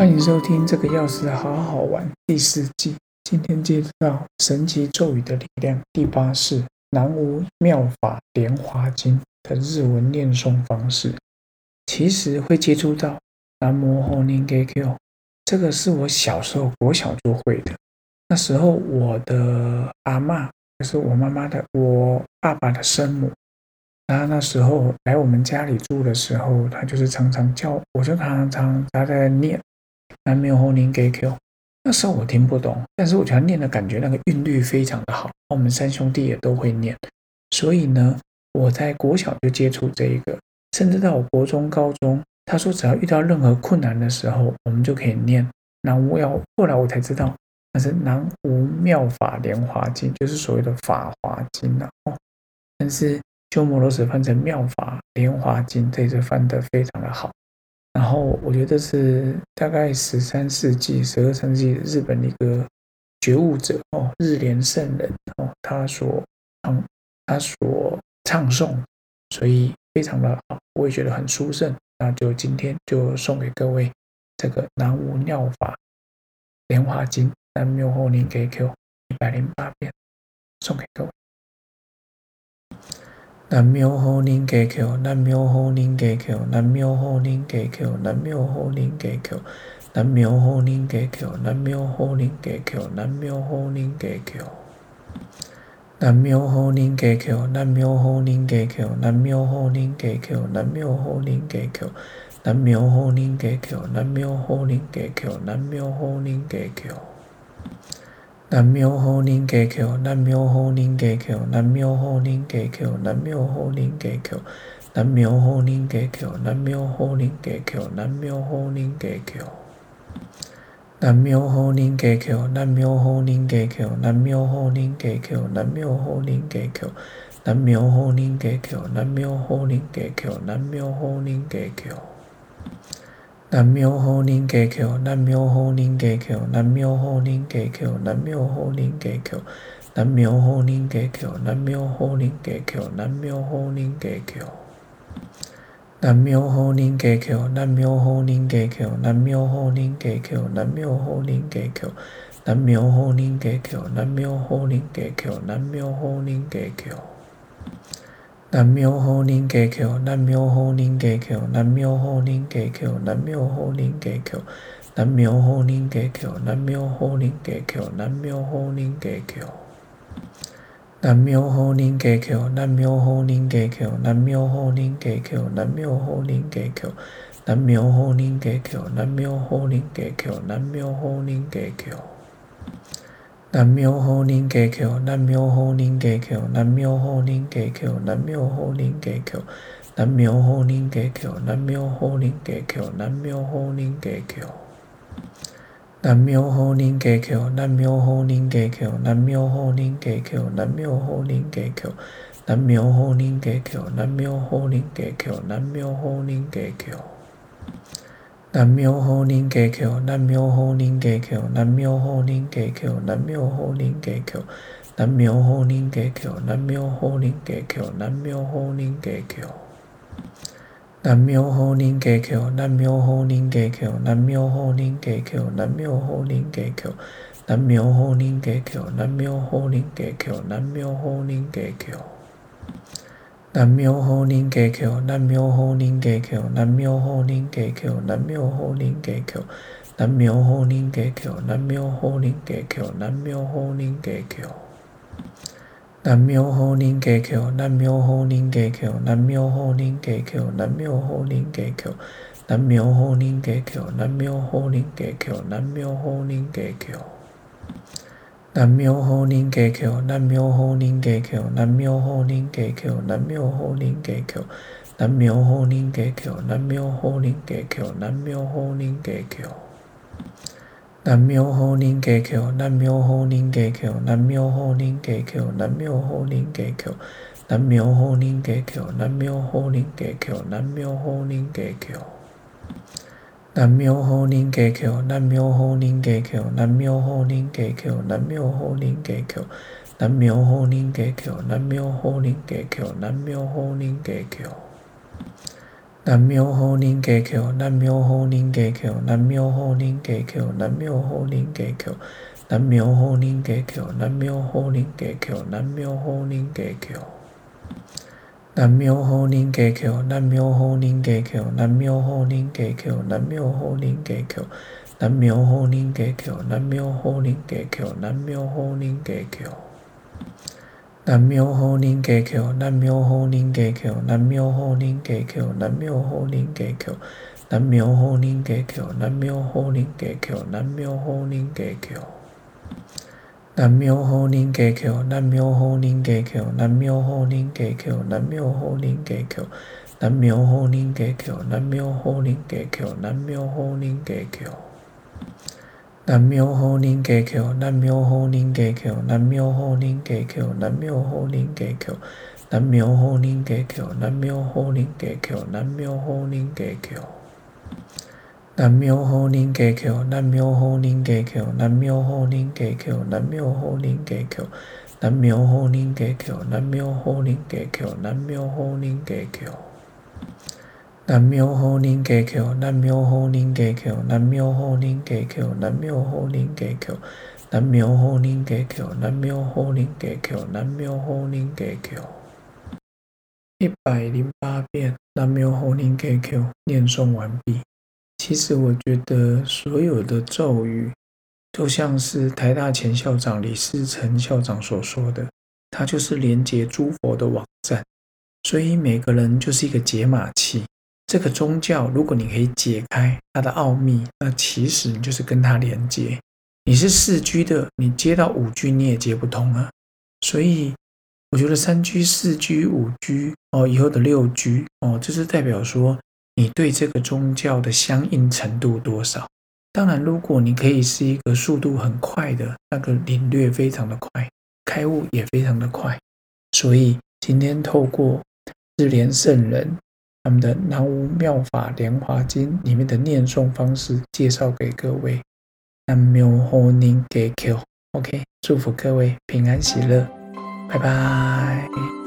欢迎收听这个钥匙好好玩第四季。今天接到神奇咒语的力量第八式南无妙法莲华经的日文念诵方式。其实会接触到南无吼宁给 Q，这个是我小时候国小就会的。那时候我的阿妈，就是我妈妈的我爸爸的生母。他那时候来我们家里住的时候，他就是常常叫，我就常常他在念“南无红林给 Q”。那时候我听不懂，但是我觉得念的感觉那个韵律非常的好。我们三兄弟也都会念，所以呢，我在国小就接触这一个，甚至到我国中、高中，他说只要遇到任何困难的时候，我们就可以念“南无要”。后来我才知道那是“南无妙法莲华经”，就是所谓的《法华经》了哦。但是。鸠摩罗什翻成《妙法莲华经》，这次翻得非常的好。然后我觉得是大概十三世纪、十二世纪日本的一个觉悟者哦，日莲圣人哦，他所唱他所唱诵，所以非常的好，我也觉得很殊胜。那就今天就送给各位这个南无妙法莲华经，南无后灵给 Q 一百零八遍，送给各位。南喵好灵家桥，南喵呼灵家桥，南喵呼灵家桥，南喵呼灵家桥，南喵呼灵家桥，南喵呼灵家桥，南喵呼灵家桥，南喵呼灵家桥，南喵呼灵家桥，南喵呼灵家桥，南喵呼灵家桥，南喵呼灵家桥，南喵呼灵家桥，南喵呼灵家桥。南庙好林家桥，南庙后林家桥，南庙后林家桥，南庙后林家桥，南庙后林家桥，南庙后林家桥，南庙后林家桥，南庙后林家桥，南庙后林家桥，南庙后林家桥，南庙后林家桥，南庙后林家桥，南庙后林家桥，南庙后林家桥，南庙好林家桥，南庙后林家桥，南庙后林家桥，南庙后林家桥，南庙后林家桥，南庙后林家桥，南庙后林家桥，南庙后林家桥，南庙后林家桥，南庙后林家桥，南庙后林家桥，南庙后林家桥，南庙后林家桥。南喵好灵家桥，南喵呼灵家桥，南喵呼灵家桥，南喵呼灵家桥，南喵呼灵家桥，南喵呼灵家桥，南喵呼灵家桥，南喵呼灵家桥，南喵呼灵家桥，南喵呼灵家桥，南喵呼灵家桥，南喵呼灵家桥，南喵呼灵家桥。男苗好人家轿，男苗好人家轿，男苗好人家轿，男苗好人家轿，男苗好人家轿，男苗好人家轿，男苗好人家轿，男苗好人家轿，男苗好人家轿，男苗好人家轿，男苗好人家轿，男苗好人家轿，男苗好人家轿，男苗好人家轿。南无好林家求，南无好林给求，南无好林给求，南无好林给求，南无好林给求，南无好林给求，南无好林给求。南无好林给求，南无好林给求，南无好林给求，南无好林给求，南无好林给求，南无好林给求，南无好林给求。南无好林家求，南无好林给求，南无好林给求，南无好林给求，南无好林给求，南无好林给求，南无好林给求，南无好林给求，南无好林给求，南无好林给求，南无好林给求，南无好林给求，南无好林给求，南无好林给求。南庙好林家桥，南庙好林家桥，南庙好林家桥，南庙好林家桥，南庙好林家桥，南庙好林家桥，南庙好林家桥，南庙好林家桥，南庙好林家桥，南庙好林家桥，南庙好林家桥，南庙好林家桥，南庙好林家桥。男苗好，人家穷；男苗好，人家穷；男苗好，人家穷；男苗好，人家穷；男苗好，人家穷；男苗好，人家穷；男苗好，人家穷；男苗好，人家穷；男苗好，人家穷；男苗好，人家穷；男苗好，人家穷；男苗好，人家穷；男苗好，人家穷；男苗好，人家穷。南无吼宁给 Q，南无吼宁给 Q，南无吼宁给 Q，南无吼宁给 Q，南无吼宁给 Q，南无吼宁给 Q，南无吼宁给 Q。南无吼宁给 Q，南无吼宁给 Q，南无吼宁给 Q，南无吼宁给 Q，南无吼宁给 Q，南无吼宁给 Q，南无吼宁给 Q。南无吼宁给 Q，南无吼宁给 Q，南无吼宁给 Q，南无吼宁给 Q，南无吼宁给 Q，南无吼宁给 Q，南无吼宁给 Q。南无吼宁给 Q，南无吼宁给 Q，南无吼宁给 Q，南无吼宁给 Q，南无吼宁给 Q，南无吼宁给 Q，南无吼宁给 Q。南无吼宁给 Q，南无吼宁给 Q，南无吼宁给 Q，南无吼宁给 Q，南无吼宁给 Q，南无吼宁给 Q，南无吼宁给 Q。南无吼宁给 Q，南无吼宁给 Q，南无吼宁给 Q，南无吼宁给 Q，南无吼宁给 Q，南无吼宁给 Q，南无吼宁给 Q。一百零八遍南无吼宁给 Q 念诵完毕。其实我觉得所有的咒语，都像是台大前校长李世成校长所说的，它就是连接诸佛的网站，所以每个人就是一个解码器。这个宗教，如果你可以解开它的奥秘，那其实你就是跟它连接。你是四 G 的，你接到五 G 你也接不通啊。所以我觉得三 G、四 G、五 G 哦，以后的六 G 哦，这是代表说你对这个宗教的相应程度多少。当然，如果你可以是一个速度很快的，那个领略非常的快，开悟也非常的快。所以今天透过智莲圣人。他们的《南无妙法莲华经》里面的念诵方式介绍给各位。南无吼宁给 Q，OK，祝福各位平安喜乐，拜拜。